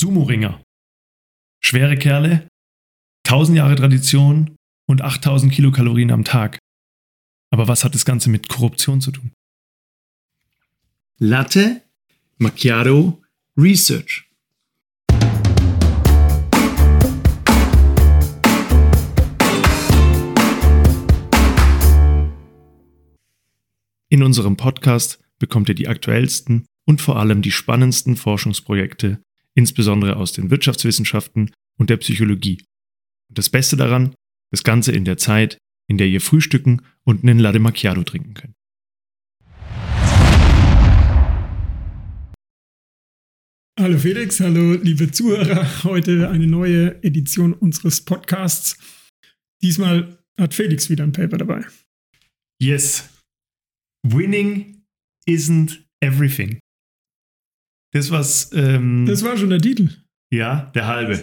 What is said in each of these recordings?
Sumo-Ringer. Schwere Kerle, 1000 Jahre Tradition und 8000 Kilokalorien am Tag. Aber was hat das Ganze mit Korruption zu tun? Latte Macchiato Research. In unserem Podcast bekommt ihr die aktuellsten und vor allem die spannendsten Forschungsprojekte, insbesondere aus den Wirtschaftswissenschaften und der Psychologie. Und das Beste daran, das Ganze in der Zeit, in der ihr frühstücken und einen Latte Macchiato trinken könnt. Hallo Felix, hallo liebe Zuhörer. Heute eine neue Edition unseres Podcasts. Diesmal hat Felix wieder ein Paper dabei. Yes. Winning isn't everything. Das was. Ähm, Das war schon der Titel. ja, der halbe.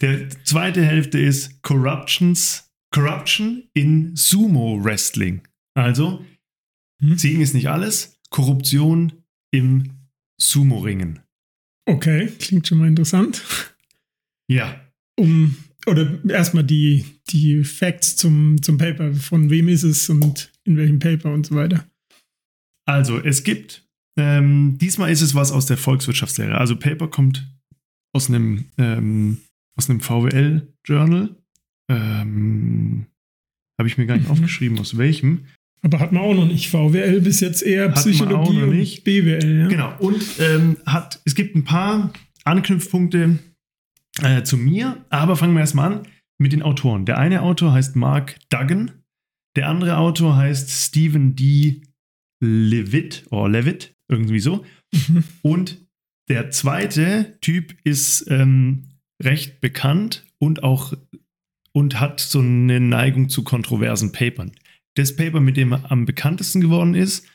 Der zweite Hälfte ist Corruptions, Corruption in Sumo Wrestling. Also, Hm? Siegen ist nicht alles, Korruption im Sumo-Ringen. Okay, klingt schon mal interessant. Ja, Um, oder erstmal die, die Facts zum, zum Paper. Von wem ist es und in welchem Paper und so weiter. also es gibt, ähm, diesmal ist es was aus der Volkswirtschaftslehre. Also Paper kommt aus einem, ähm, aus einem VWL-Journal. Ähm, Habe ich mir gar nicht Mhm. aufgeschrieben, aus welchem. Aber hat man auch noch nicht. VWL bis jetzt eher Hat man Psychologie auch noch und nicht. BWL. Ja? Genau. Und ähm, hat, es gibt ein paar Anknüpfpunkte äh, zu mir, aber fangen wir erstmal an mit den Autoren. Der eine Autor heißt Mark Duggan, der andere Autor heißt Stephen D. Levitt oder Levitt, irgendwie so. Mhm. Und der zweite Typ ist ähm, recht bekannt und auch und hat so eine Neigung zu kontroversen Papern. Das Paper, mit dem er am bekanntesten geworden ist,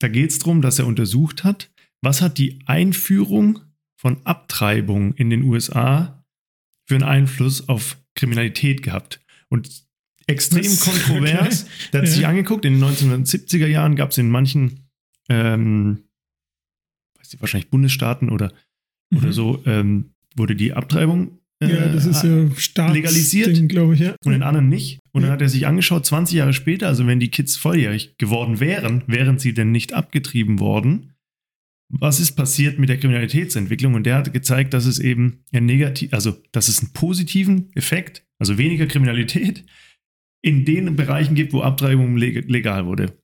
da geht es darum, dass er untersucht hat, was hat die Einführung von Abtreibung in den USA für einen Einfluss auf Kriminalität gehabt. Und extrem Was? kontrovers. Okay. Der hat sich Ja. angeguckt, in den 1970er Jahren gab es in manchen, ähm, weiß nicht, wahrscheinlich Bundesstaaten oder, oder Mhm. so, ähm, wurde die Abtreibung äh, Ja, das ist ja Staats legalisiert. glaube ich. Ja. und in anderen nicht. Und dann Ja. hat er sich angeschaut, 20 Jahre später, also wenn die Kids volljährig geworden wären, wären sie denn nicht abgetrieben worden, was ist passiert mit der Kriminalitätsentwicklung? Und der hat gezeigt, dass es eben ein negativ, also dass es einen positiven Effekt, also weniger Kriminalität, in den Bereichen gibt, wo Abtreibung leg- legal wurde.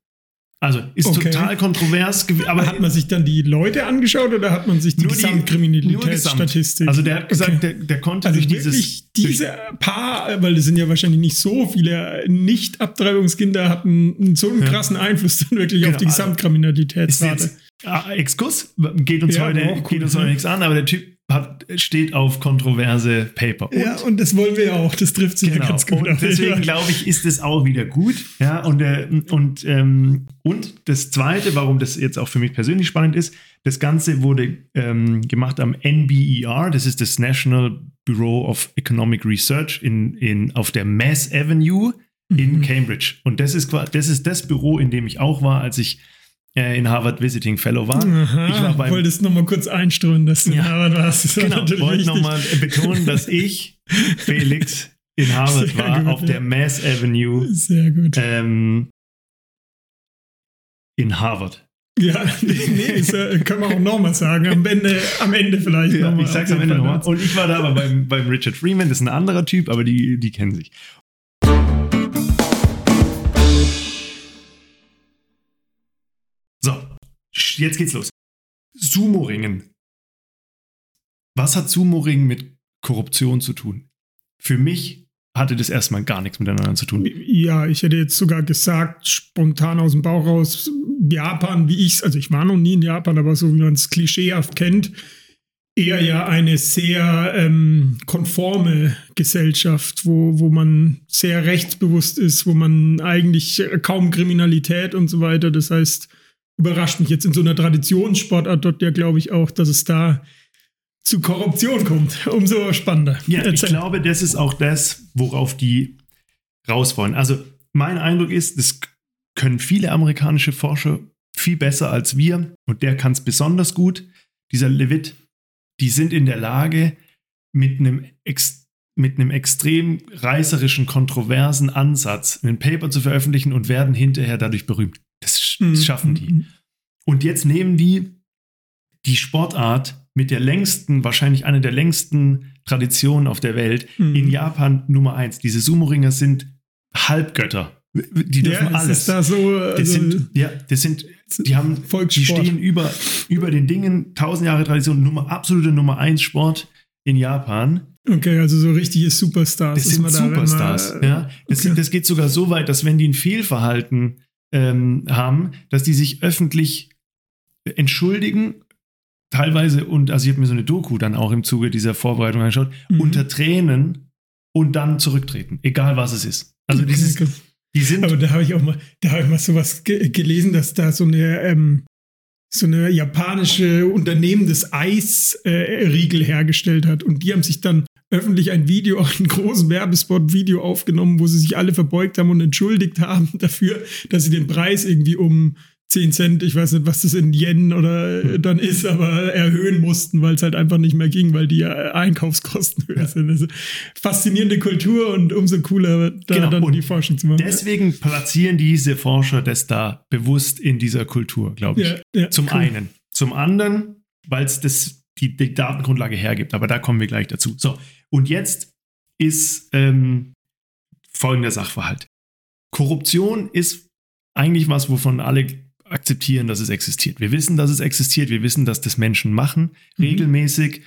Also ist Okay. total kontrovers, aber hat man sich dann die Leute angeschaut oder hat man sich die Gesamtkriminalitätsstatistik? also der hat gesagt, Okay. der, der konnte Also durch wirklich dieses diese paar, weil es sind ja wahrscheinlich nicht so viele Nicht-Abtreibungskinder, hatten so einen Ja. krassen Einfluss dann wirklich Genau, auf die also ist Gesamtkriminalitätsrate. ah, Exkurs geht uns Ja, heute cool, geht uns heute ja. nichts an, aber der Typ hat, steht auf kontroverse Paper. Und ja, und das wollen wir ja auch. Das trifft sich ja Genau. ganz gut. Und deswegen glaube ich, ist es auch wieder gut. Ja, und, äh, und, ähm, und das Zweite, warum das jetzt auch für mich persönlich spannend ist, das Ganze wurde ähm, gemacht am NBER, das ist das National Bureau of Economic Research in, in, auf der Mass Avenue in Mhm. Cambridge. Und das ist, das ist das Büro, in dem ich auch war, als ich in Harvard Visiting Fellow war. Aha, ich war beim wolltest noch mal kurz einströmen, dass du Ja. in Harvard warst. Genau, wollte nochmal betonen, dass ich, Felix, in Harvard Sehr war, gut, auf ja. der Mass Avenue Sehr gut. ähm, in Harvard. Ja, nee, das äh, können wir auch nochmal sagen. Am Ende, am Ende vielleicht Ja, noch mal. ich sag's am Ende nochmal. Und ich war da aber beim, beim Richard Freeman, das ist ein anderer Typ, aber die, die kennen sich. Jetzt geht's los. Sumo-Ringen. Was hat Sumo-Ringen mit Korruption zu tun? Für mich hatte das erstmal gar nichts miteinander zu tun. Ja, ich hätte jetzt sogar gesagt, spontan aus dem Bauch raus, Japan, wie ich es, also ich war noch nie in Japan, aber so wie man es klischeehaft kennt, eher ja eine sehr ähm, konforme Gesellschaft, wo, wo man sehr rechtsbewusst ist, wo man eigentlich kaum Kriminalität und so weiter. Das heißt, überrascht mich jetzt in so einer Traditionssportart dort ja, glaube ich, auch, dass es da zu Korruption kommt. Umso spannender. Ja, ich Erzähl. glaube, das ist auch das, worauf die raus wollen. Also mein Eindruck ist, das können viele amerikanische Forscher viel besser als wir und der kann es besonders gut. Dieser Levitt, die sind in der Lage, mit einem, ex, mit einem extrem reißerischen, kontroversen Ansatz ein Paper zu veröffentlichen und werden hinterher dadurch berühmt. Das, Mhm. das schaffen die. Und jetzt nehmen die die Sportart mit der längsten, wahrscheinlich eine der längsten Traditionen auf der Welt, Mhm. in Japan Nummer eins. Diese Sumo-Ringer sind Halbgötter. Die dürfen ja, es alles. ist da so, das also, sind, ja, das sind, die haben, die stehen über, über den Dingen, tausend Jahre Tradition, Nummer, absolute Nummer eins Sport in Japan. okay, also so richtige Superstars. Das sind da, wenn man- Superstars. ja. das, okay. das geht sogar so weit, dass wenn die ein Fehlverhalten ähm, haben, dass die sich öffentlich entschuldigen, teilweise, und also ich habe mir so eine Doku dann auch im Zuge dieser Vorbereitung angeschaut, Mhm. unter Tränen und dann zurücktreten, egal was es ist. Also dieses, die sind Aber da habe ich auch mal, da habe ich mal sowas ge gelesen, dass da so eine, ähm, so eine japanische Unternehmen das Eisriegel äh, hergestellt hat und die haben sich dann öffentlich ein Video, auch einen großen Werbespot-Video aufgenommen, wo sie sich alle verbeugt haben und entschuldigt haben dafür, dass sie den Preis irgendwie um 10 Cent, ich weiß nicht, was das in Yen oder äh, dann ist, aber erhöhen mussten, weil es halt einfach nicht mehr ging, weil die äh, Einkaufskosten höher sind. Also faszinierende Kultur und umso cooler, da Genau, dann und die Forschung zu machen. Deswegen platzieren diese Forscher das da bewusst in dieser Kultur, glaube ich. Ja, ja, Zum cool. einen. Zum anderen, weil es das die, die Datengrundlage hergibt. Aber da kommen wir gleich dazu. So, und jetzt ist ähm, folgender Sachverhalt. Korruption ist eigentlich was, wovon alle akzeptieren, dass es existiert. Wir wissen, dass es existiert. Wir wissen, dass das Menschen machen, Mhm. regelmäßig.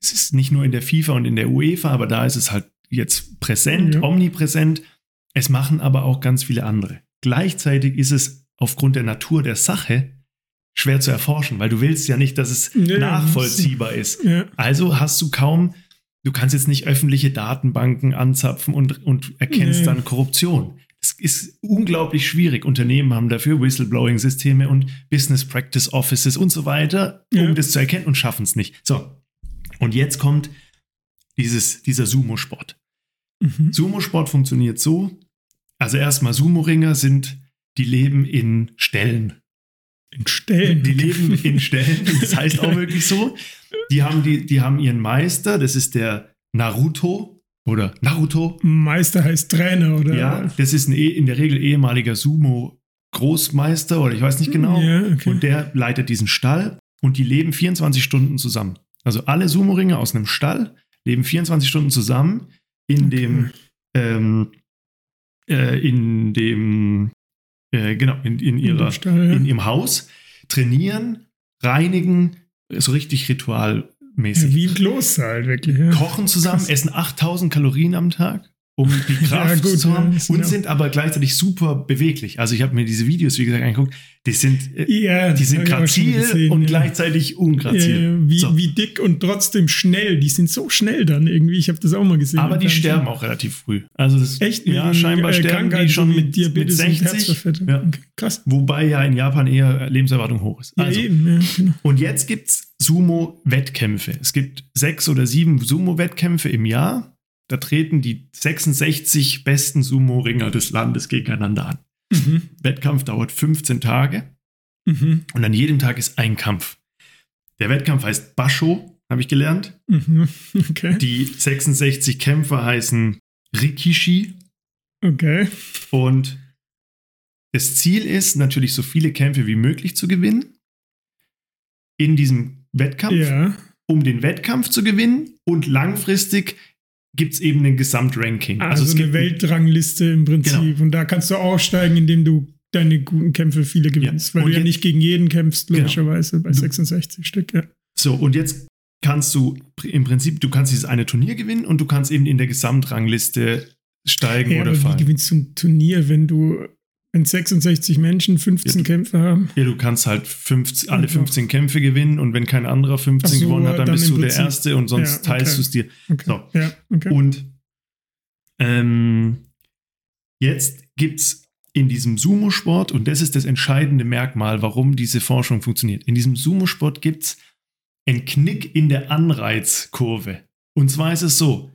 Es ist nicht nur in der FIFA und in der UEFA, aber da ist es halt jetzt präsent, Ja. omnipräsent. Es machen aber auch ganz viele andere. Gleichzeitig ist es aufgrund der Natur der Sache schwer zu erforschen, weil du willst ja nicht, dass es Ja, nachvollziehbar ist. Ja. Also hast du kaum, du kannst jetzt nicht öffentliche Datenbanken anzapfen und, und erkennst Nee. dann Korruption. Es ist unglaublich schwierig. Unternehmen haben dafür Whistleblowing-Systeme und Business Practice Offices und so weiter, um Ja. das zu erkennen und schaffen es nicht. So, und jetzt kommt dieses, dieser Sumo-Sport. Mhm. Sumo-Sport funktioniert so, also erstmal Sumo-Ringer sind, die leben in Ställen. In Stellen. Die leben in Ställen, das heißt auch wirklich so. Die haben, die, die haben ihren Meister, das ist der Naruto oder Naruto. Meister heißt Trainer, oder? Ja, das ist ein, eh- in der Regel ehemaliger Sumo-Großmeister oder ich weiß nicht genau. Ja, okay. Und der leitet diesen Stall und die leben 24 Stunden zusammen. Also alle Sumo-Ringer aus einem Stall leben 24 Stunden zusammen in Okay. dem, ähm, äh, in dem, äh, genau, in, in In ihrer, dem Stall, ja. in ihrem Haus, trainieren, reinigen, so richtig ja, ritualmäßig. wie ein Kloster halt wirklich. Ja. Kochen zusammen, Krass. essen 8000 Kalorien am Tag, um die Ja, Kraft gut, zu ja, haben sind und auch- sind aber gleichzeitig super beweglich. Also ich habe mir diese Videos, wie gesagt, angeguckt, die sind, äh, Ja, die sind grazil gesehen, und ja. gleichzeitig Ja, ungrazil. ja, wie, So. wie dick und trotzdem schnell. Die sind so schnell dann irgendwie. Ich habe das auch mal gesehen. aber die sterben auch relativ früh. Also das, Echt? Ja, scheinbar äh, sterben die Krankheiten schon mit, mit Diabetes und 60. Herzverfettung. Ja. Okay, krass. Wobei ja in Japan eher Lebenserwartung hoch ist. Ja, Also, eben. Ja, genau. Und jetzt gibt es Sumo-Wettkämpfe. Es gibt sechs oder sieben Sumo-Wettkämpfe im Jahr. Da treten die 66 besten Sumo-Ringer des Landes gegeneinander an. Mhm. Wettkampf dauert 15 Tage Mhm. und an jedem Tag ist ein Kampf. Der Wettkampf heißt Basho, habe ich gelernt. Mhm. Okay. Die 66 Kämpfer heißen Rikishi Okay. und das Ziel ist natürlich so viele Kämpfe wie möglich zu gewinnen in diesem Wettkampf. Ja. um den Wettkampf zu gewinnen und langfristig gibt es eben ein Gesamtranking. Also, es eine Weltrangliste im Prinzip. Genau. Und da kannst du aufsteigen, indem du deine guten Kämpfe viele gewinnst. Weil Und du ja nicht gegen jeden kämpfst, Genau. logischerweise, bei Du- 66 Stück. Ja. so und jetzt kannst du im Prinzip, du kannst dieses eine Turnier gewinnen und du kannst eben in der Gesamtrangliste steigen Ja, oder aber wie fallen. gewinnst du ein Turnier, wenn du wenn 66 Menschen 15 Ja. Kämpfe haben? Ja, du kannst halt 15, alle Einfach. 15 Kämpfe gewinnen und wenn kein anderer 15 Ach so, gewonnen hat, dann, dann bist du der Prinzip- Erste und sonst Ja, okay. teilst du es dir. Okay. So. Ja, okay. Und ähm, jetzt gibt es in diesem Sumo-Sport, und das ist das entscheidende Merkmal, warum diese Forschung funktioniert. In diesem Sumo-Sport gibt es einen Knick in der Anreizkurve. Und zwar ist es so,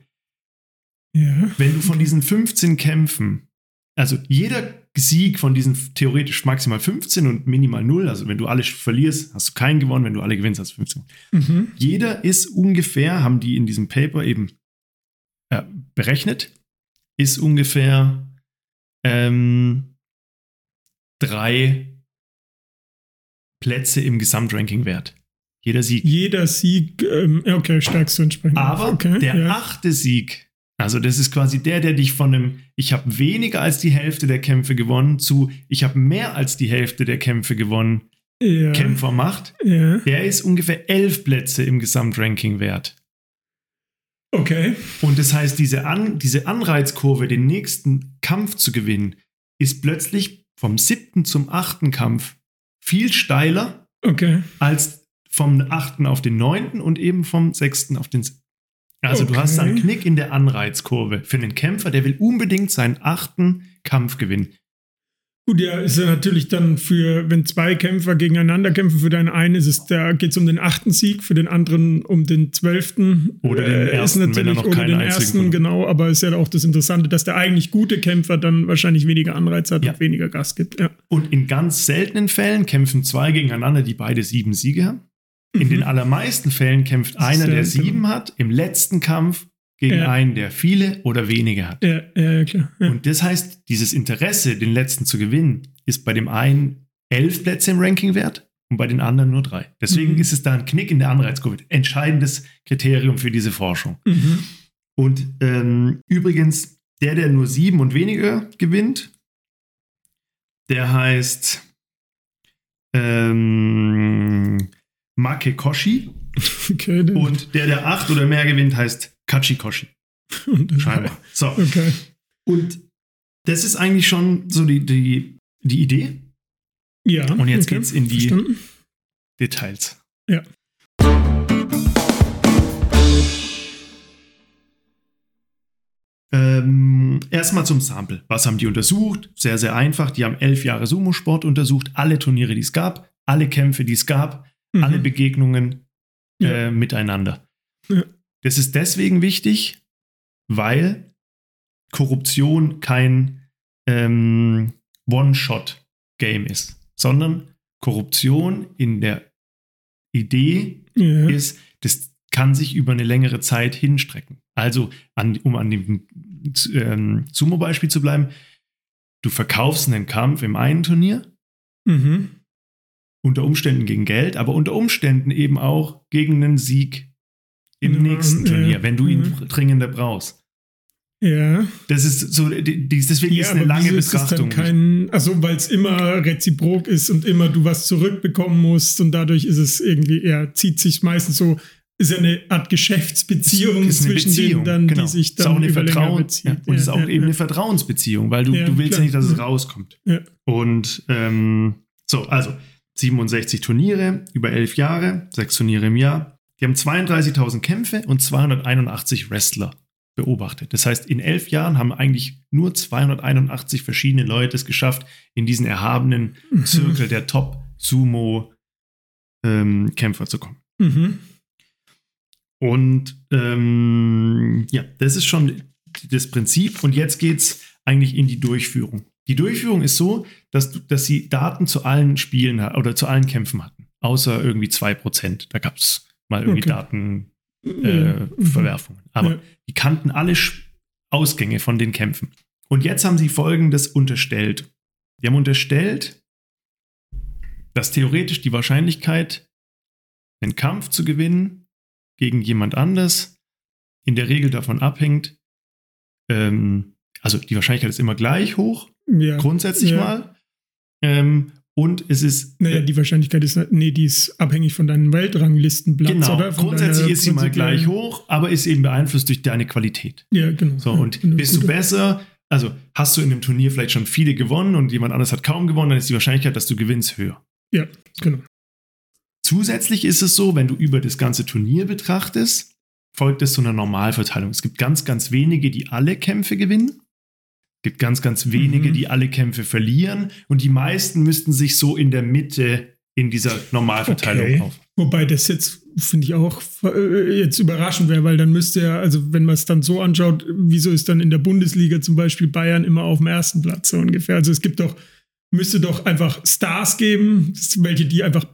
wenn du von diesen 15 Kämpfen also jeder Sieg von diesen theoretisch maximal 15 und minimal 0, also wenn du alle verlierst, hast du keinen gewonnen, wenn du alle gewinnst, hast du 15. Mhm. Jeder ist ungefähr, haben die in diesem Paper eben äh, berechnet, ist ungefähr ähm, drei Plätze im Gesamtranking wert. Jeder Sieg. Jeder Sieg, ähm, okay, steigst du entsprechend. Aber okay, der ja. achte Sieg, also das ist quasi der, der dich von einem, ich habe weniger als die Hälfte der Kämpfe gewonnen, zu, ich habe mehr als die Hälfte der Kämpfe gewonnen, ja. Kämpfer macht, Ja. der ist ungefähr elf Plätze im Gesamtranking wert. Okay. Und das heißt, diese, An diese Anreizkurve, den nächsten Kampf zu gewinnen, ist plötzlich vom siebten zum achten Kampf viel steiler Okay. als vom achten auf den neunten und eben vom sechsten auf den Also du hast einen Okay. Knick in der Anreizkurve für einen Kämpfer, der will unbedingt seinen achten Kampf gewinnen. Gut, ja, ist ja natürlich dann für, wenn zwei Kämpfer gegeneinander kämpfen, für den einen ist es, da geht es um den achten Sieg, für den anderen um den zwölften. Oder den Äh, ersten, wenn er noch oder keinen den ersten, genau, aber ist ja auch das Interessante, dass der eigentlich gute Kämpfer dann wahrscheinlich weniger Anreiz hat Ja. und weniger Gas gibt. Ja. Und in ganz seltenen Fällen kämpfen zwei gegeneinander, die beide sieben Siege haben. In Mhm. den allermeisten Fällen kämpft Das einer, der- der sieben hat, im letzten Kampf gegen Ja. einen, der viele oder wenige hat. Ja, ja, ja, klar. Ja. Und das heißt, dieses Interesse, den letzten zu gewinnen, ist bei dem einen elf Plätze im Ranking wert und bei den anderen nur drei. Deswegen Mhm. ist es da ein Knick in der Anreizkurve. Entscheidendes Kriterium für diese Forschung. Mhm. Und ähm, übrigens, der, der nur sieben und weniger gewinnt, der heißt ähm, Makekoshi. Okay, Und der, der acht oder mehr gewinnt, heißt Kachikoshi. Scheinbar. So. Okay. Und das ist eigentlich schon so die, die, die Idee. Ja. Und jetzt okay. geht's in die- Verstanden? Details. Ja. Ähm, Erstmal zum Sample. Was haben die untersucht? Sehr, sehr einfach. Die haben elf Jahre Sumo-Sport untersucht, alle Turniere, die es gab, alle Kämpfe, die es gab, Mhm. alle Begegnungen Ja. äh, miteinander. Ja. Das ist deswegen wichtig, weil Korruption kein ähm, One-Shot-Game ist, sondern Korruption in der Idee ja. ist, das kann sich über eine längere Zeit hinstrecken. Also, an, um an dem ähm, Sumo-Beispiel zu bleiben, du verkaufst einen Kampf im einen Turnier, Mhm. Unter Umständen gegen Geld, aber unter Umständen eben auch gegen einen Sieg im Ja, nächsten ja, Turnier, wenn du ihn ja. dringender brauchst. Ja. Das ist so, deswegen Ja, ist eine lange Betrachtung. dann kein, also weil es immer reziprok ist und immer du was zurückbekommen musst und dadurch ist es irgendwie, ja, zieht sich meistens so, ist ja eine Art Geschäftsbeziehung zwischen Beziehung, denen dann, genau. die sich ist auch dann eine Vertrauen, bezieht. ja, und es ist auch ja, eben ja. eine Vertrauensbeziehung, weil du, Ja, du willst ja klar. nicht, dass es Ja. rauskommt. Ja. Und ähm, so, also 67 Turniere über elf Jahre, sechs Turniere im Jahr. Die haben 32.000 Kämpfe und 281 Wrestler beobachtet. Das heißt, in elf Jahren haben eigentlich nur 281 verschiedene Leute es geschafft, in diesen erhabenen Mhm. Zirkel der Top-Sumo-Kämpfer zu kommen. Mhm. Und ähm, ja, das ist schon das Prinzip. Und jetzt geht es eigentlich in die Durchführung. Die Durchführung ist so, dass, dass sie Daten zu allen Spielen oder zu allen Kämpfen hatten. Außer irgendwie 2%. Da gab es mal irgendwie Okay. Datenverwerfungen. Ja. Äh, Verwerfungen. Aber Ja. die kannten alle Ausgänge von den Kämpfen. Und jetzt haben sie Folgendes unterstellt. Die haben unterstellt, dass theoretisch die Wahrscheinlichkeit, einen Kampf zu gewinnen gegen jemand anders, in der Regel davon abhängt, ähm, also die Wahrscheinlichkeit ist immer gleich hoch, ja. grundsätzlich Ja. mal. Ähm, und es ist Naja, die Wahrscheinlichkeit ist, nee, die ist abhängig von deinem Weltranglistenplatz, genau, grundsätzlich ist sie mal gleich hoch, aber ist eben beeinflusst durch deine Qualität. Ja, genau. So, Ja, und bist du besser, also hast du in dem Turnier vielleicht schon viele gewonnen und jemand anders hat kaum gewonnen, dann ist die Wahrscheinlichkeit, dass du gewinnst, höher. Ja, genau. Zusätzlich ist es so, wenn du über das ganze Turnier betrachtest, folgt es zu einer Normalverteilung. Es gibt ganz, ganz wenige, die alle Kämpfe gewinnen. Es gibt ganz, ganz wenige, Mhm. die alle Kämpfe verlieren. Und die meisten müssten sich so in der Mitte in dieser Normalverteilung Okay. auf. Wobei das jetzt, finde ich auch, äh, jetzt überraschend wäre, weil dann müsste ja, also wenn man es dann so anschaut, wieso ist dann in der Bundesliga zum Beispiel Bayern immer auf dem ersten Platz so ungefähr? Also es gibt doch, müsste doch einfach Stars geben, welche die einfach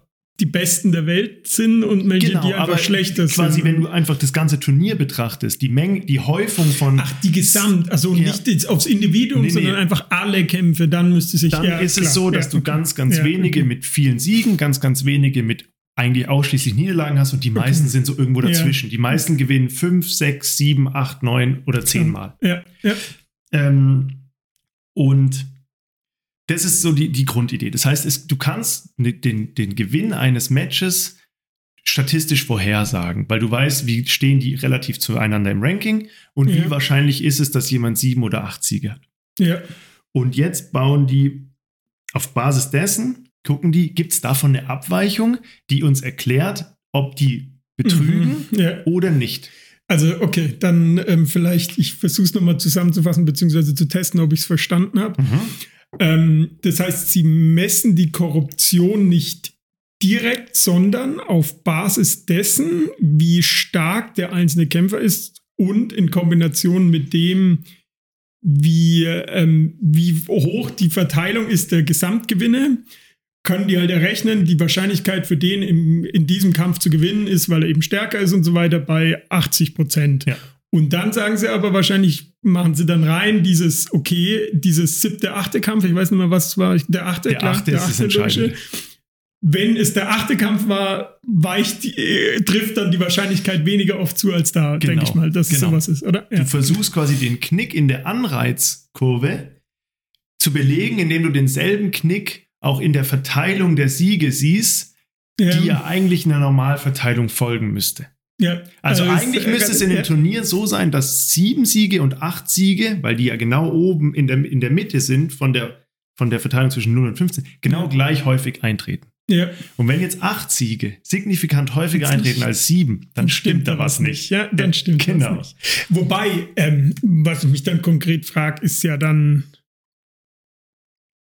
die Besten der Welt sind und welche, Genau, die einfach aber schlechter quasi, sind. wenn du einfach das ganze Turnier betrachtest, die Menge, die Häufung von Ach, die Gesamt, also Ja. nicht jetzt aufs Individuum, Nee, nee. sondern einfach alle Kämpfe, dann müsste sich dann ja, ist klar, es so, dass ja, du okay. ganz, ganz Ja, wenige okay. mit vielen Siegen, ganz, ganz wenige mit eigentlich ausschließlich Niederlagen hast und die meisten sind so irgendwo dazwischen. Die meisten gewinnen fünf, sechs, sieben, acht, neun oder zehn Mal. Ja, ja. Ähm, und das ist so die, die Grundidee. Das heißt, es, du kannst ne- den, den Gewinn eines Matches statistisch vorhersagen, weil du weißt, wie stehen die relativ zueinander im Ranking und Ja. wie wahrscheinlich ist es, dass jemand sieben oder acht Siege hat. ja. Und jetzt bauen die auf Basis dessen, gucken die, gibt es davon eine Abweichung, die uns erklärt, ob die betrügen Mhm, ja. oder nicht. Also, okay, dann ähm, vielleicht, ich versuche es nochmal zusammenzufassen, beziehungsweise zu testen, ob ich es verstanden habe. Ähm, das heißt, sie messen die Korruption nicht direkt, sondern auf Basis dessen, wie stark der einzelne Kämpfer ist und in Kombination mit dem, wie, ähm, wie hoch die Verteilung ist der Gesamtgewinne, können die halt errechnen, die Wahrscheinlichkeit für den im, in diesem Kampf zu gewinnen ist, weil er eben stärker ist und so weiter, bei 80 Prozent. Ja. Und dann sagen sie aber wahrscheinlich, machen sie dann rein dieses, okay, dieses siebte, achte Kampf, ich weiß nicht mehr, was es war, der achte, Der achte ist das Entscheidende. logische. Wenn es der achte Kampf war, weicht, äh, trifft dann die Wahrscheinlichkeit weniger oft zu als da, Genau, denke ich mal, dass es genau. sowas ist, oder? Du versuchst quasi den Knick in der Anreizkurve zu belegen, indem du denselben Knick auch in der Verteilung der Siege siehst, ja. die ja eigentlich einer Normalverteilung folgen müsste. Ja. Also es- eigentlich äh, müsste es in dem ja. Turnier so sein, dass sieben Siege und acht Siege, weil die ja genau oben in der, in der Mitte sind von der, von der Verteilung zwischen 0 und 15, genau Ja. gleich häufig eintreten. Ja, Und wenn jetzt acht Siege signifikant häufiger Jetzt eintreten als sieben, dann stimmt da was nicht. Ja, dann stimmt genau. was nicht. Wobei, ähm, was ich mich dann konkret frage, ist ja dann,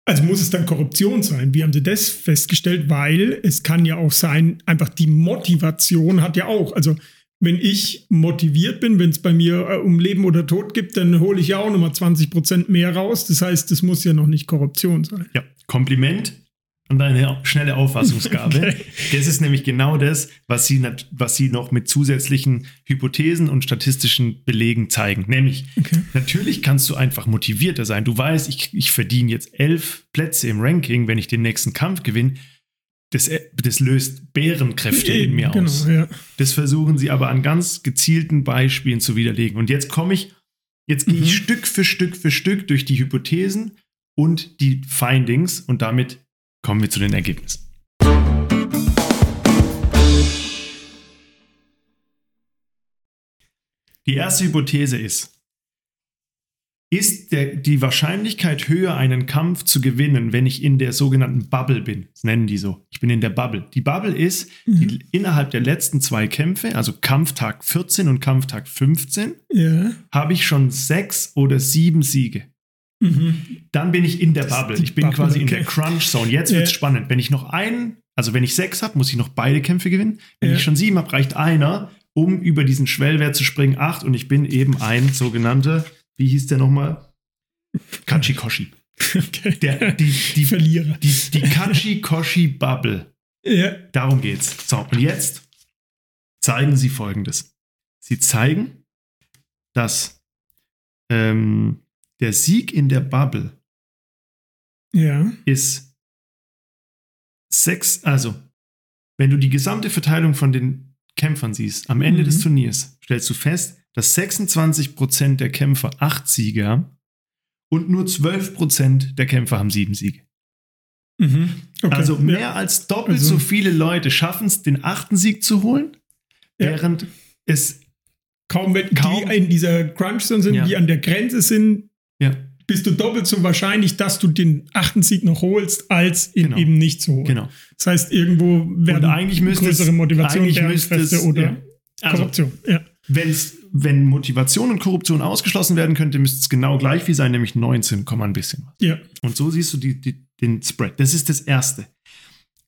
also muss es dann Korruption sein? Wie haben Sie das festgestellt? Weil es kann ja auch sein, einfach die Motivation hat ja auch, also wenn ich motiviert bin, wenn es bei mir äh, um Leben oder Tod gibt, dann hole ich ja auch nochmal 20 Prozent mehr raus. Das heißt, das muss ja noch nicht Korruption sein. Ja, Kompliment an deine schnelle Auffassungsgabe. Okay. Das ist nämlich genau das, was sie, was sie noch mit zusätzlichen Hypothesen und statistischen Belegen zeigen. Nämlich, Okay. natürlich kannst du einfach motivierter sein. Du weißt, ich, ich verdiene jetzt elf Plätze im Ranking, wenn ich den nächsten Kampf gewinne. Das, äh, das löst Bärenkräfte in mir genau, aus. ja. Das versuchen sie aber an ganz gezielten Beispielen zu widerlegen. Und jetzt komme ich, jetzt gehe Mhm. ich Stück für Stück für Stück durch die Hypothesen und die Findings und damit kommen wir zu den Ergebnissen. Die erste Hypothese ist, ist der, die Wahrscheinlichkeit höher, einen Kampf zu gewinnen, wenn ich in der sogenannten Bubble bin? Das nennen die so. Ich bin in der Bubble. Die Bubble ist, die, innerhalb der letzten zwei Kämpfe, also Kampftag 14 und Kampftag 15, Ja. habe ich schon sechs oder sieben Siege. Mhm. Dann bin ich in der Das Bubble. Ich bin Bubble, quasi in okay. der Crunch Zone. Jetzt Ja. wird's spannend. Wenn ich noch einen, also wenn ich sechs habe, muss ich noch beide Kämpfe gewinnen. Wenn Ja. ich schon sieben habe, reicht einer, um über diesen Schwellwert zu springen. Acht und ich bin eben ein sogenannter, wie hieß der nochmal? Kachikoshi. Okay. Der, die, die, Verlierer. die, die Kachikoshi Bubble. Ja. Darum geht's. So, und jetzt zeigen sie folgendes. Sie zeigen, dass ähm, der Sieg in der Bubble Ja. ist sechs, also wenn du die gesamte Verteilung von den Kämpfern siehst, am Ende Mhm. des Turniers stellst du fest, dass 26% der Kämpfer acht Siege haben und nur 12% der Kämpfer haben sieben Siege. Mhm. Okay. Also ja. mehr als doppelt Also- so viele Leute schaffen es, den achten Sieg zu holen, Ja. während es kaum, kaum- die in dieser Crunch-Zone sind, Ja. die an der Grenze sind, ja, bist du doppelt so wahrscheinlich, dass du den achten Sieg noch holst, als ihn Genau. eben nicht zu holen. genau. Das heißt, irgendwo werden Und eigentlich größere Motivation, es- oder ja. Also, Korruption. Ja. wenn's, wenn Motivation und Korruption ausgeschlossen werden könnte, müsste es genau gleich viel sein, nämlich 19, Komma ein bisschen was. ja. Und so siehst du die, die, den Spread. Das ist das Erste.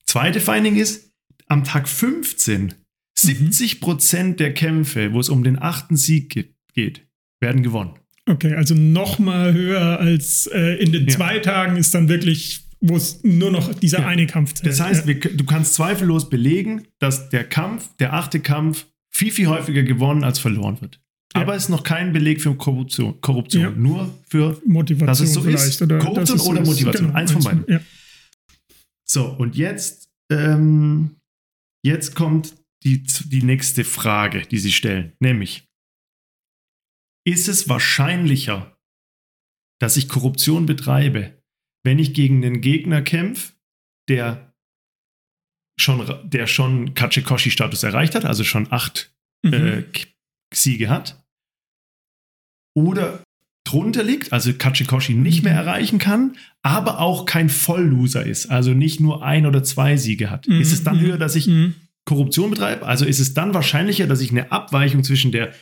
Zweite Finding ist, am Tag 15 70 Prozent der Kämpfe, wo es um den achten Sieg ge- geht, werden gewonnen. Okay, also noch mal höher als äh, in den Ja. zwei Tagen ist dann wirklich, wo es nur noch dieser Ja. eine Kampf zählt. Das heißt, wir, du kannst zweifellos belegen, dass der Kampf, der achte Kampf, viel, viel häufiger gewonnen als verloren wird. Aber es ist noch kein Beleg für Korruption. Korruption. Nur für. Motivation dass es so ist. Oder Korruption so oder ist. Motivation. Eins von beiden. So, und jetzt, ähm, jetzt kommt die, die nächste Frage, die Sie stellen. Nämlich, ist es wahrscheinlicher, dass ich Korruption betreibe, wenn ich gegen einen Gegner kämpfe, der schon, der schon Kachikoshi-Status erreicht hat, also schon acht Mhm. äh, Siege hat, oder drunter liegt, also Kachikoshi nicht mehr erreichen kann, aber auch kein Vollloser ist, also nicht nur ein oder zwei Siege hat. Mhm. Ist es dann höher, dass ich Mhm. Korruption betreibe? Also ist es dann wahrscheinlicher, dass ich eine Abweichung zwischen der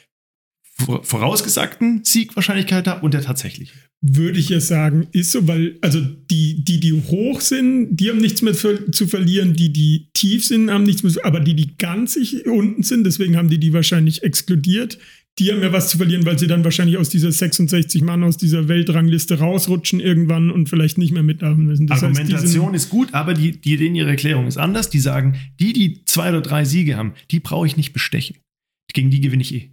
vorausgesagten Siegwahrscheinlichkeit habe und der tatsächlichen? Würde ich ja sagen, ist so, weil, also die, die, die hoch sind, die haben nichts mehr zu verlieren, die, die tief sind, haben nichts mehr, zu- aber die, die ganz sich unten sind, deswegen haben die die wahrscheinlich exkludiert, die haben ja was zu verlieren, weil sie dann wahrscheinlich aus dieser 66 Mann, aus dieser Weltrangliste rausrutschen irgendwann und vielleicht nicht mehr mitmachen müssen. Das heißt, die Argumentation sind, ist gut, aber die, die, denen ihre Erklärung ist anders. Die sagen, die, die zwei oder drei Siege haben, die brauche ich nicht bestechen. Gegen die gewinne ich eh.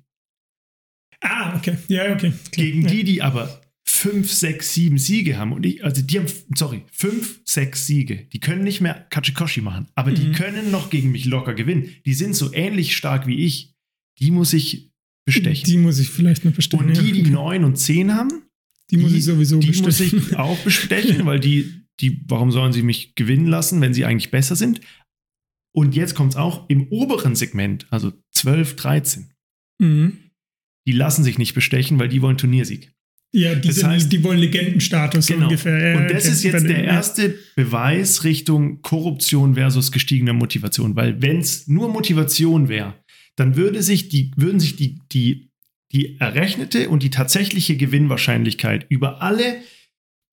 Ah, okay, ja, okay. Gegen die, die aber fünf, sechs, sieben Siege haben und ich, also die haben, sorry, fünf, sechs Siege, die können nicht mehr Kachikoshi machen, aber die Mhm. können noch gegen mich locker gewinnen. Die sind so ähnlich stark wie ich. Die muss ich bestechen. Die muss ich vielleicht noch bestechen. und die, die neun und zehn haben, die muss ich sowieso die bestechen. muss ich auch bestechen, weil die, die, warum sollen sie mich gewinnen lassen, wenn sie eigentlich besser sind? Und jetzt kommt es auch im oberen Segment, also 12, 13. mhm. Die lassen sich nicht bestechen, weil die wollen Turniersieg. Ja, die, Das sind, heißt- die wollen Legendenstatus Genau. ungefähr. Ja, Und das ist jetzt der erste Beweis Richtung Korruption versus gestiegener Motivation. Weil wenn es nur Motivation wäre, dann würde sich die, würden sich die, die, die errechnete und die tatsächliche Gewinnwahrscheinlichkeit über alle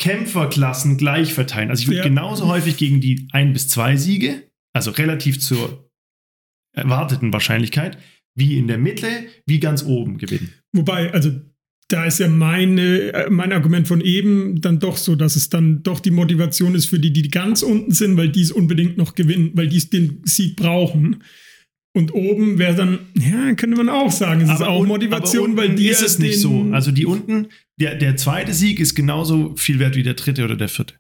Kämpferklassen gleich verteilen. Also ich würde Ja. genauso häufig gegen die ein bis zwei Siege, also relativ zur erwarteten Wahrscheinlichkeit, wie in der Mitte, wie ganz oben gewinnen. Wobei, also da ist ja meine, äh, mein Argument von eben dann doch so, dass es dann doch die Motivation ist für die, die ganz unten sind, weil die es unbedingt noch gewinnen, weil die es den Sieg brauchen. Und oben wäre dann, ja, könnte man auch sagen, es ist auch un- Motivation, aber weil die ist es nicht so. Also die unten, der, der zweite Sieg ist genauso viel wert wie der dritte oder der vierte.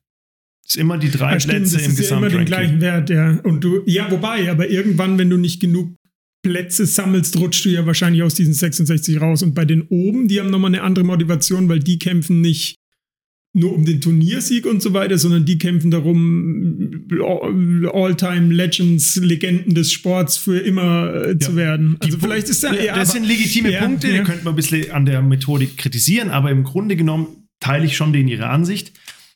Es ist immer die drei Ah, stimmt, Plätze das im ist ja immer den Gesamtranking. gleichen Wert, ja. Und du, ja, wobei, aber irgendwann, wenn du nicht genug Plätze sammelst, rutschst du ja wahrscheinlich aus diesen 66 raus. Und bei den oben, die haben nochmal eine andere Motivation, weil die kämpfen nicht nur um den Turniersieg und so weiter, sondern die kämpfen darum, All-Time Legends, Legenden des Sports für immer äh, zu Ja. werden. Also Die vielleicht ist da, Ja, ja, das sind legitime ja, Punkte, ja. da könnte man ein bisschen an der Methodik kritisieren, aber im Grunde genommen teile ich schon denen ihre Ansicht,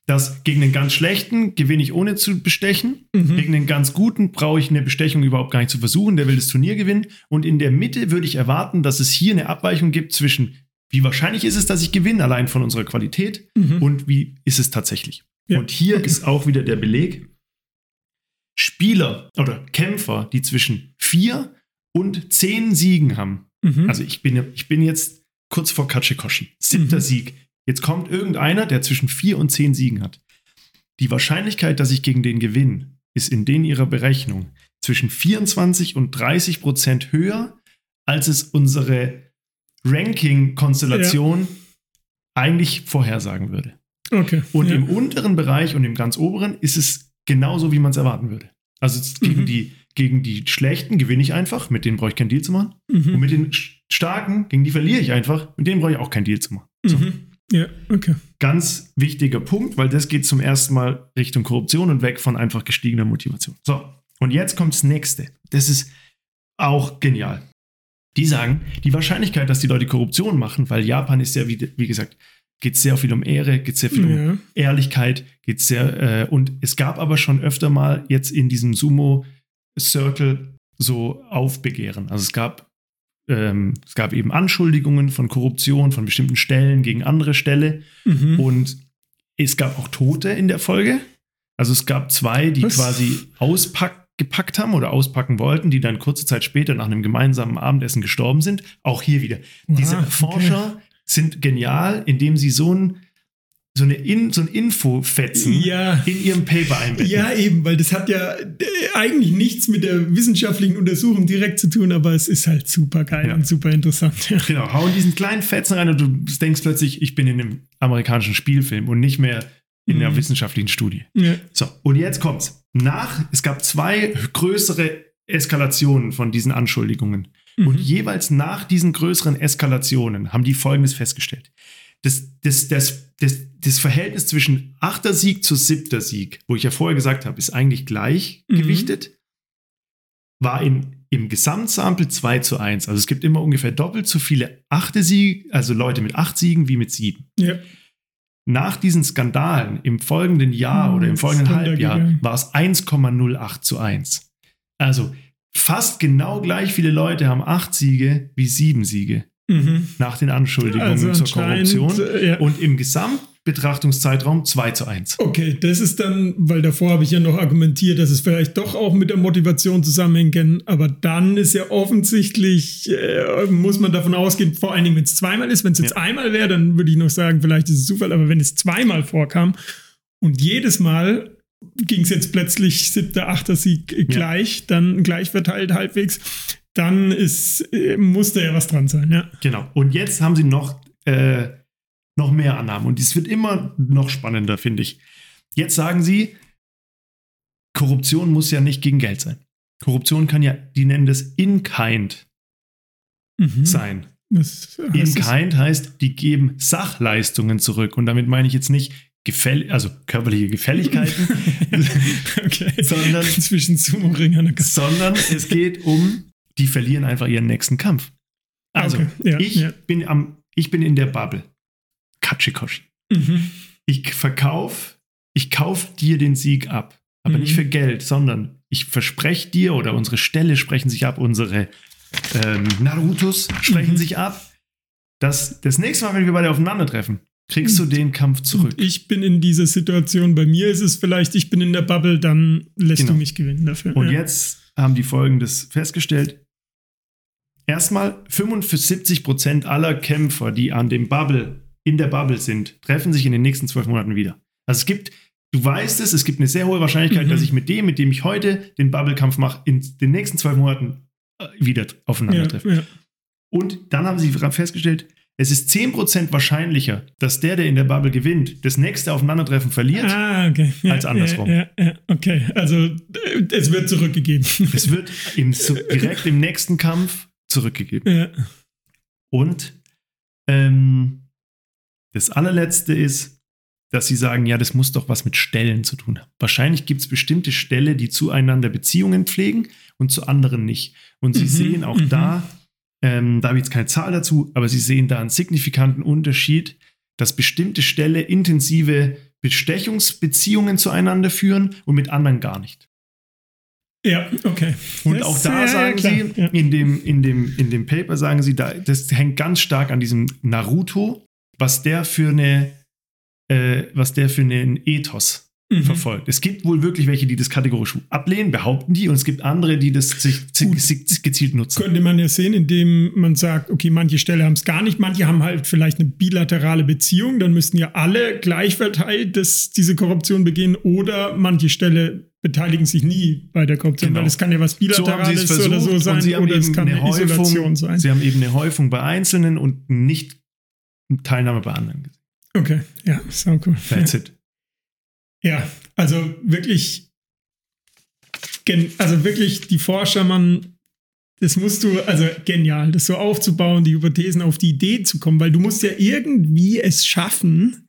dass gegen den ganz schlechten gewinne ich ohne zu bestechen, Mhm. gegen den ganz guten brauche ich eine Bestechung überhaupt gar nicht zu versuchen, der will das Turnier gewinnen und in der Mitte würde ich erwarten, dass es hier eine Abweichung gibt zwischen wie wahrscheinlich ist es, dass ich gewinne, allein von unserer Qualität Mhm. und wie ist es tatsächlich. Ja, Und hier okay. ist auch wieder der Beleg, Spieler oder Kämpfer, die zwischen vier und zehn Siegen haben. Mhm. Also ich bin, ich bin jetzt kurz vor Kachikoshi. Siebter Mhm. Sieg. Jetzt kommt irgendeiner, der zwischen vier und zehn Siegen hat. Die Wahrscheinlichkeit, dass ich gegen den gewinne, ist in denen ihrer Berechnung zwischen 24 und 30 Prozent höher, als es unsere Ranking-Konstellation eigentlich vorhersagen würde. okay. Und ja. im unteren Bereich und im ganz oberen ist es genauso, wie man es erwarten würde. Also gegen, Mhm. die, gegen die Schlechten gewinne ich einfach, mit denen brauche ich keinen Deal zu machen. Mhm. Und mit den Starken, gegen die verliere ich einfach, mit denen brauche ich auch keinen Deal zu machen. So. Mhm. Ja, okay. Ganz wichtiger Punkt, weil das geht zum ersten Mal Richtung Korruption und weg von einfach gestiegener Motivation. So, und jetzt kommt das nächste. Das ist auch genial. Die sagen, die Wahrscheinlichkeit, dass die Leute Korruption machen, weil Japan ist ja, wie, wie gesagt, geht sehr viel um Ehre, geht sehr viel um Ja. Ehrlichkeit, geht sehr, äh, und es gab aber schon öfter mal jetzt in diesem Sumo-Circle so Aufbegehren. Also es gab, ähm, es gab eben Anschuldigungen von Korruption von bestimmten Stellen gegen andere Stelle Mhm. und es gab auch Tote in der Folge. Also es gab zwei, die Was? quasi ausgepackt haben oder auspacken wollten, die dann kurze Zeit später nach einem gemeinsamen Abendessen gestorben sind. Auch hier wieder. Diese okay. Forscher sind genial, indem sie so ein, so eine In, so ein Infofetzen Ja. in ihrem Paper einbetten. Ja, eben, weil das hat ja äh, eigentlich nichts mit der wissenschaftlichen Untersuchung direkt zu tun, aber es ist halt super geil Ja. und super interessant. Ja. Genau, hauen diesen kleinen Fetzen rein und du denkst plötzlich, ich bin in einem amerikanischen Spielfilm und nicht mehr in einer Mhm. wissenschaftlichen Studie. Ja. So, und jetzt kommt's. Nach, es gab zwei größere Eskalationen von diesen Anschuldigungen. Und Mhm. jeweils nach diesen größeren Eskalationen haben die Folgendes festgestellt. Das, das, das, das, das Verhältnis zwischen achter Sieg zu siebter Sieg, wo ich ja vorher gesagt habe, ist eigentlich gleichgewichtet, war in, im Gesamtsample 2 zu 1. Also es gibt immer ungefähr doppelt so viele achte Siege, also Leute mit acht Siegen wie mit sieben. Ja. Nach diesen Skandalen im folgenden Jahr Hm, oder im folgenden Halbjahr war es 1,08 zu 1. Also fast genau gleich viele Leute haben acht Siege wie sieben Siege Mhm. nach den Anschuldigungen Also zur Korruption. äh, ja. Und im Gesamtbetrachtungszeitraum 2 zu 1. Okay, das ist dann, weil davor habe ich ja noch argumentiert, dass es vielleicht doch auch mit der Motivation zusammenhängen kann, aber dann ist ja offensichtlich, äh, muss man davon ausgehen, vor allen Dingen, wenn es zweimal ist, wenn es jetzt Ja. einmal wäre, dann würde ich noch sagen, vielleicht ist es Zufall, aber wenn es zweimal vorkam und jedes Mal ging es jetzt plötzlich siebter, achter Sieg äh, gleich, dann gleich verteilt halbwegs, dann ist, äh, muss da ja was dran sein, ja. Genau. Und jetzt haben sie noch, äh, noch mehr Annahmen. Und es wird immer noch spannender, finde ich. Jetzt sagen sie, Korruption muss ja nicht gegen Geld sein. Korruption kann ja, die nennen das in-kind Mhm. sein. Das heißt es- In-kind heißt, die geben Sachleistungen zurück. Und damit meine ich jetzt nicht Gefäll also körperliche Gefälligkeiten, okay. sondern, zwischen Sumo-Ringern. sondern es geht um, die verlieren einfach ihren nächsten Kampf. Also, Okay, ja, ich, ja. Bin am, ich bin in der Bubble. Kachikoshi. Mhm. Ich verkauf, ich kauf dir den Sieg ab. Aber Mhm. nicht für Geld, sondern ich verspreche dir oder unsere Ställe sprechen sich ab, unsere ähm, Narutos sprechen Mhm. sich ab, dass das nächste Mal, wenn wir beide aufeinandertreffen, kriegst du den Kampf zurück. Ich bin in dieser Situation. Bei mir ist es vielleicht, ich bin in der Bubble, dann lässt Genau. du mich gewinnen dafür. Und ja. jetzt haben die Folgendes festgestellt. Erstmal 75 Prozent aller Kämpfer, die an dem Bubble, in der Bubble sind, treffen sich in den nächsten zwölf Monaten wieder. Also es gibt, du weißt es, es gibt eine sehr hohe Wahrscheinlichkeit, Mhm. dass ich mit dem, mit dem ich heute den Bubble-Kampf mache, in den nächsten zwölf Monaten äh, wieder aufeinander ja, treffe. ja. Und dann haben sie festgestellt, es ist 10% wahrscheinlicher, dass der, der in der Bubble gewinnt, das nächste Aufeinandertreffen verliert. Ah, okay. Ja, Als andersrum. Ja, ja, ja, okay. Also es wird zurückgegeben. Es wird im, direkt im nächsten Kampf zurückgegeben. ja. Und ähm, das allerletzte ist, dass sie sagen, ja, das muss doch was mit Stellen zu tun haben. Wahrscheinlich gibt es bestimmte Ställe, die zueinander Beziehungen pflegen und zu anderen nicht. Und sie Mhm, sehen auch mhm. da, ähm, da habe ich jetzt keine Zahl dazu, aber sie sehen da einen signifikanten Unterschied, dass bestimmte Ställe intensive Bestechungsbeziehungen zueinander führen und mit anderen gar nicht. Ja, okay. Und Das- auch da sagen klar. sie, Ja. in, dem, in, dem, in dem Paper sagen sie, da, das hängt ganz stark an diesem Naruto, was der für eine, äh, was der für einen Ethos Mhm. verfolgt. Es gibt wohl wirklich welche, die das kategorisch ablehnen, behaupten die, und es gibt andere, die das sich, gezielt nutzen. Könnte man ja sehen, indem man sagt, okay, manche Ställe haben es gar nicht, manche haben halt vielleicht eine bilaterale Beziehung, dann müssten ja alle gleich verteilt das, diese Korruption begehen oder manche Ställe beteiligen sich nie bei der Korruption, Genau. weil es kann ja was So Bilaterales es versucht oder so sein oder es kann eine eine Isolation Häufung, sein. sie haben eben eine Häufung bei Einzelnen und nicht Teilnahme bei anderen. gesehen. Okay, ja, sau cool. That's it. Ja, also wirklich, also wirklich die Forscher, man, das musst du, also genial, das so aufzubauen, die Hypothesen auf die Idee zu kommen, weil du musst ja irgendwie es schaffen,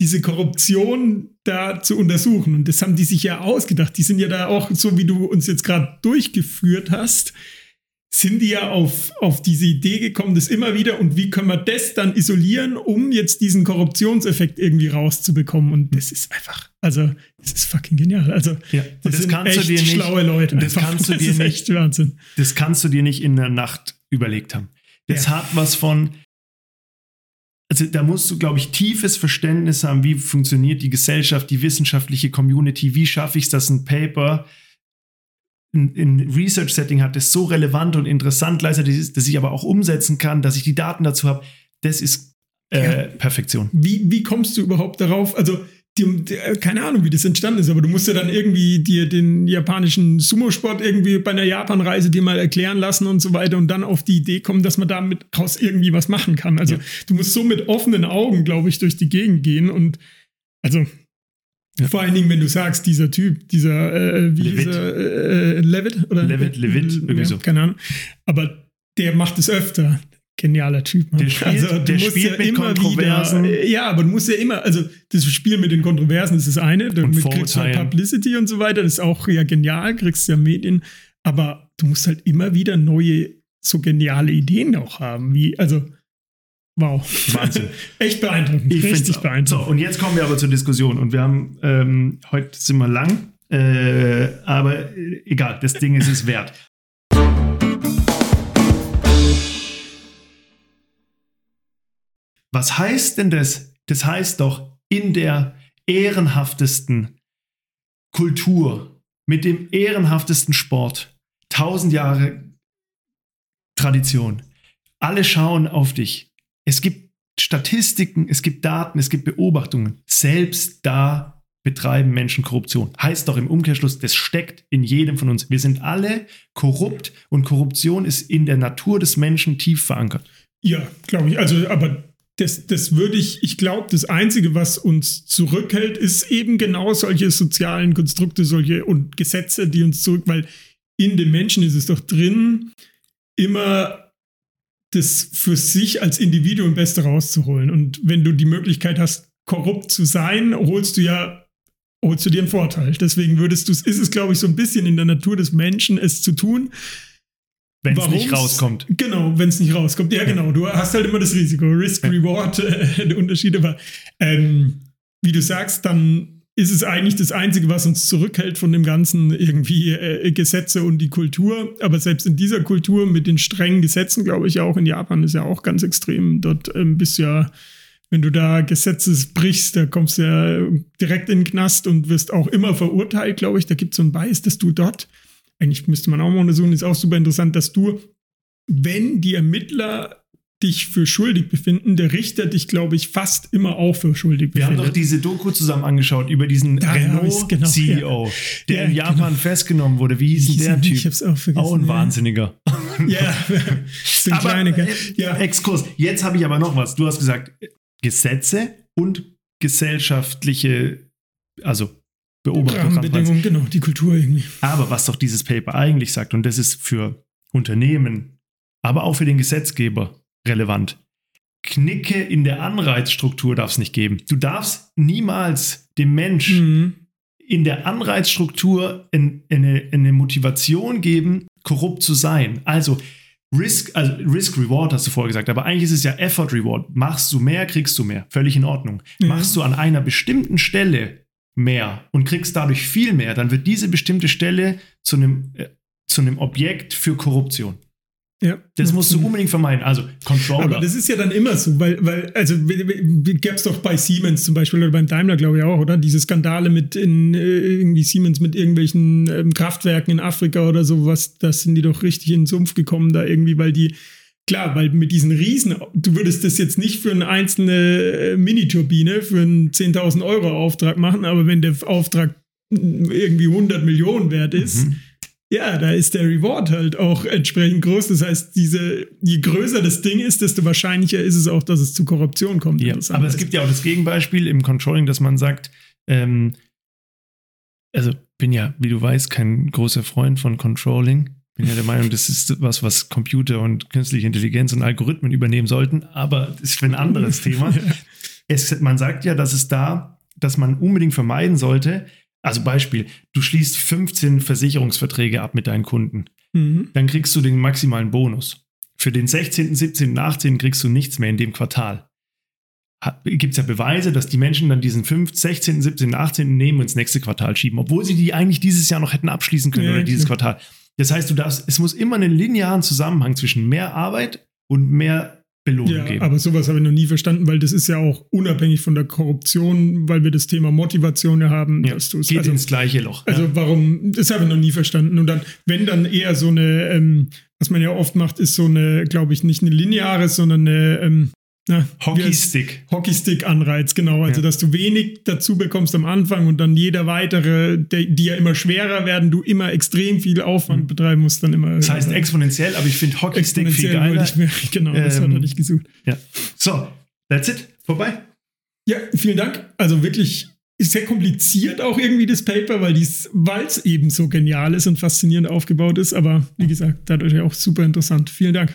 diese Korruption da zu untersuchen. Und das haben die sich ja ausgedacht. Die sind ja da auch, so wie du uns jetzt gerade durchgeführt hast, sind die ja auf, auf diese Idee gekommen, das immer wieder und wie können wir das dann isolieren, um jetzt diesen Korruptionseffekt irgendwie rauszubekommen. Und das ist einfach, also, das ist fucking genial. Also, Ja, das, das sind kannst du echt dir nicht- schlaue Leute. das einfach. kannst du dir das ist nicht- echt Wahnsinn. das kannst du dir nicht in der Nacht überlegt haben. Das Ja. hat was von. Also da musst du, glaube ich, tiefes Verständnis haben, wie funktioniert die Gesellschaft, die wissenschaftliche Community, wie schaffe ich es, dass ein Paper ein, ein Research-Setting hat, das so relevant und interessant ist, dass ich aber auch umsetzen kann, dass ich die Daten dazu habe, das ist äh, Ja. Perfektion. Wie, wie kommst du überhaupt darauf? Also, die, die, keine Ahnung, wie das entstanden ist, aber du musst ja dann irgendwie dir den japanischen Sumo-Sport irgendwie bei einer Japan-Reise dir mal erklären lassen und so weiter und dann auf die Idee kommen, dass man damit raus irgendwie was machen kann. Also, Ja. du musst so mit offenen Augen, glaube ich, durch die Gegend gehen und also. Ja. Vor allen Dingen, wenn du sagst, dieser Typ, dieser, äh, wie Levitt. hieß er, äh, äh, Levitt oder? Levitt, Levitt, irgendwie ja, so. Keine Ahnung. Aber der macht es öfter. Genialer Typ. Der spielt- du der spielt mit Kontroversen. Wieder, ja, aber du musst ja immer, also das Spiel mit den Kontroversen ist das eine, damit kriegst du halt. Publicity und so weiter, das ist auch ja genial, kriegst ja Medien, aber du musst halt immer wieder neue, so geniale Ideen auch haben, wie, also, wow. Wahnsinn. Echt beeindruckend, Ich richtig auch. So, beeindruckend. und jetzt kommen wir aber zur Diskussion. Und wir haben, ähm, heute sind wir lang, äh, aber äh, egal, das Ding ist es wert. Was heißt denn das? Das heißt doch, in der ehrenhaftesten Kultur, mit dem ehrenhaftesten Sport, tausend Jahre Tradition, alle schauen auf dich. Es gibt Statistiken, es gibt Daten, es gibt Beobachtungen. Selbst da betreiben Menschen Korruption. Heißt doch im Umkehrschluss, das steckt in jedem von uns. Wir sind alle korrupt und Korruption ist in der Natur des Menschen tief verankert. Ja, glaube ich. Also, aber das, das würde ich, ich glaube, das Einzige, was uns zurückhält, ist eben genau solche sozialen Konstrukte, solche und Gesetze, die uns zurück, weil in den Menschen ist es doch drin, immer das für sich als Individuum Beste rauszuholen. Und wenn du die Möglichkeit hast, korrupt zu sein, holst du ja, holst du dir einen Vorteil. Deswegen würdest du, ist es, glaube ich, so ein bisschen in der Natur des Menschen, es zu tun. Wenn es nicht Warum's- rauskommt. Genau, wenn es nicht rauskommt. Ja, genau. Du hast halt immer das Risiko. Risk, Ja. Reward, äh, der Unterschied. Aber ähm, wie du sagst, dann ist es eigentlich das Einzige, was uns zurückhält von dem ganzen irgendwie äh, Gesetze und die Kultur. Aber selbst in dieser Kultur mit den strengen Gesetzen, glaube ich, auch in Japan ist ja auch ganz extrem. Dort ähm, bist du ja, wenn du da Gesetze brichst, da kommst du ja direkt in den Knast und wirst auch immer verurteilt, glaube ich. Da gibt es so einen Bias, dass du dort eigentlich müsste man auch mal untersuchen, ist auch super interessant, dass du, wenn die Ermittler dich für schuldig befinden, der Richter dich, glaube ich, fast immer auch für schuldig Wir haben befindet. doch diese Doku zusammen angeschaut über diesen Da hab ich's, genau, Renault-CEO, der Ja, in Japan genau. festgenommen wurde. Wie hieß denn der er? Typ? Ich hab's auch vergessen. Auch ein ja. Wahnsinniger. Ja, ein Aber, kleiner, gell? äh, Ja. Exkurs. Jetzt habe ich aber noch was. Du hast gesagt, Gesetze und gesellschaftliche, also Beobachtung. Rahmenbedingungen, genau, die Kultur irgendwie. Aber was doch dieses Paper eigentlich sagt, und das ist für Unternehmen, aber auch für den Gesetzgeber relevant. Knicke in der Anreizstruktur darf es nicht geben. Du darfst niemals dem Mensch Mhm. in der Anreizstruktur in, in eine, in eine Motivation geben, korrupt zu sein. Also Risk, also Risk Reward hast du vorher gesagt, aber eigentlich ist es ja Effort Reward. Machst du mehr, kriegst du mehr. Völlig in Ordnung. Ja. Machst du an einer bestimmten Stelle mehr und kriegst dadurch viel mehr, dann wird diese bestimmte Stelle zu einem, äh, zu einem Objekt für Korruption. Ja. Das musst du Mhm. unbedingt vermeiden. Also Controller. Aber das ist ja dann immer so, weil, weil also gab es doch bei Siemens zum Beispiel oder beim Daimler, glaube ich auch, oder? Diese Skandale mit in, äh, irgendwie Siemens mit irgendwelchen ähm, Kraftwerken in Afrika oder sowas, da sind die doch richtig in den Sumpf gekommen, da irgendwie, weil die, klar, weil mit diesen Riesen, du würdest das jetzt nicht für eine einzelne äh, Miniturbine, für einen 10.000 Euro Auftrag machen, aber wenn der Auftrag irgendwie 100 Millionen wert ist, Mhm. ja, da ist der Reward halt auch entsprechend groß. Das heißt, diese, je größer das Ding ist, desto wahrscheinlicher ist es auch, dass es zu Korruption kommt. Ja, aber es gibt ja auch das Gegenbeispiel im Controlling, dass man sagt, ähm, also bin ja, wie du weißt, kein großer Freund von Controlling. Bin ja der Meinung, das ist was, was Computer und künstliche Intelligenz und Algorithmen übernehmen sollten, aber das ist ein anderes Thema. Es, man sagt ja, dass es da, dass man unbedingt vermeiden sollte. Also Beispiel, du schließt 15 Versicherungsverträge ab mit deinen Kunden Mhm. dann kriegst du den maximalen Bonus. Für den 16., 17., 18. kriegst du nichts mehr in dem Quartal. Gibt es ja Beweise, dass die Menschen dann diesen 5., 16., 17., 18. nehmen und ins nächste Quartal schieben, obwohl sie die eigentlich dieses Jahr noch hätten abschließen können Ja, oder dieses klar. Quartal. Das heißt, du darfst, es muss immer einen linearen Zusammenhang zwischen mehr Arbeit und mehr Belohnung Ja, geben. aber sowas habe ich noch nie verstanden, weil das ist ja auch unabhängig von der Korruption, weil wir das Thema Motivation ja haben, ja, dass du es geht also, ins gleiche Loch. also ja. warum, das habe ich noch nie verstanden. Und dann, wenn dann eher so eine, ähm, was man ja oft macht, ist so eine, glaube ich, nicht eine lineare, sondern eine ähm, heißt- Hockeystick. Hockeystick-Anreiz, genau. Also, Ja. dass du wenig dazu bekommst am Anfang und dann jeder weitere, der, die ja immer schwerer werden, du immer extrem viel Aufwand betreiben musst, dann immer. Mhm. Das heißt exponentiell, aber ich finde Hockeystick viel geiler. ich mir, genau, das hat Ähm, er nicht gesucht. Ja. So, that's it. Vorbei. Ja, vielen Dank. Also wirklich ist sehr kompliziert auch irgendwie das Paper, weil es eben so genial ist und faszinierend aufgebaut ist. Aber wie gesagt, dadurch auch super interessant. Vielen Dank.